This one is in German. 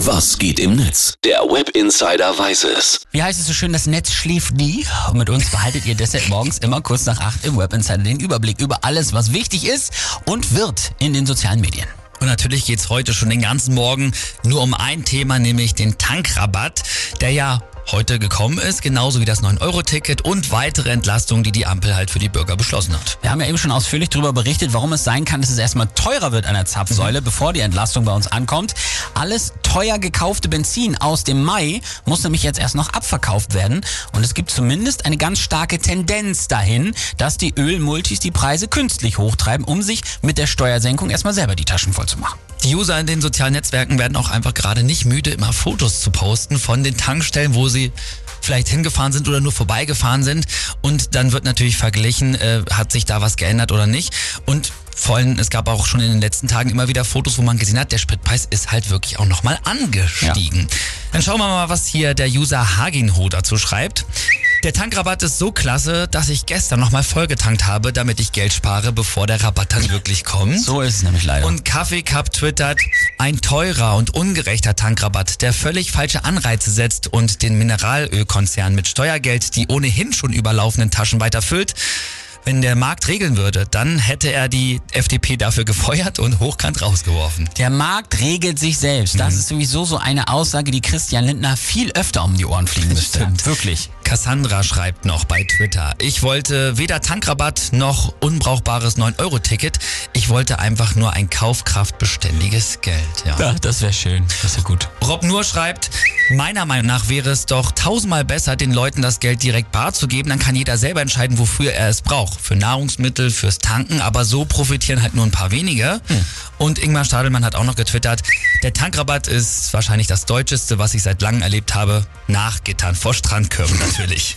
Was geht im Netz? Der Web Insider weiß es. Wie heißt es so schön, das Netz schläft nie. Und mit uns behaltet ihr deshalb morgens immer kurz nach acht im Web Insider den Überblick über alles, was wichtig ist und wird in den sozialen Medien. Und natürlich geht's heute schon den ganzen Morgen nur um ein Thema, nämlich den Tankrabatt, der ja heute gekommen ist, genauso wie das 9-Euro-Ticket und weitere Entlastungen, die die Ampel halt für die Bürger beschlossen hat. Wir haben ja eben schon ausführlich darüber berichtet, warum es sein kann, dass es erstmal teurer wird an der Zapfsäule, mhm. bevor die Entlastung bei uns ankommt. Alles teuer gekaufte Benzin aus dem Mai muss nämlich jetzt erst noch abverkauft werden. Und es gibt zumindest eine ganz starke Tendenz dahin, dass die Ölmultis die Preise künstlich hochtreiben, um sich mit der Steuersenkung erstmal selber die Taschen voll zu machen. Die User in den sozialen Netzwerken werden auch einfach gerade nicht müde, immer Fotos zu posten von den Tankstellen, wo sie vielleicht hingefahren sind oder nur vorbeigefahren sind. Und dann wird natürlich verglichen, äh, hat sich da was geändert oder nicht. Und vor allem, es gab auch schon in den letzten Tagen immer wieder Fotos, wo man gesehen hat, der Spritpreis ist halt wirklich auch nochmal angestiegen. Ja. Dann schauen wir mal, was hier der User Haginho dazu schreibt. Der Tankrabatt ist so klasse, dass ich gestern nochmal vollgetankt habe, damit ich Geld spare, bevor der Rabatt dann wirklich kommt. So ist es nämlich leider. Und Kaffee Cup twittert, ein teurer und ungerechter Tankrabatt, der völlig falsche Anreize setzt und den Mineralölkonzern mit Steuergeld die ohnehin schon überlaufenden Taschen weiterfüllt. Wenn der Markt regeln würde, dann hätte er die FDP dafür gefeuert und hochkant rausgeworfen. Der Markt regelt sich selbst. Das mhm. ist sowieso so eine Aussage, die Christian Lindner viel öfter um die Ohren fliegen müsste. Stimmt. Wirklich. Cassandra schreibt noch bei Twitter, ich wollte weder Tankrabatt noch unbrauchbares 9-Euro-Ticket. Ich wollte einfach nur ein kaufkraftbeständiges Geld. Ja, ja das wäre schön. Das wäre gut. Rob Nur schreibt, meiner Meinung nach wäre es doch tausendmal besser, den Leuten das Geld direkt bar zu geben. Dann kann jeder selber entscheiden, wofür er es braucht. Für Nahrungsmittel, fürs Tanken. Aber so profitieren halt nur ein paar wenige. Hm. Und Ingmar Stadelmann hat auch noch getwittert, der Tankrabatt ist wahrscheinlich das Deutscheste, was ich seit langem erlebt habe. Nach Gittern vor Strandkörben natürlich.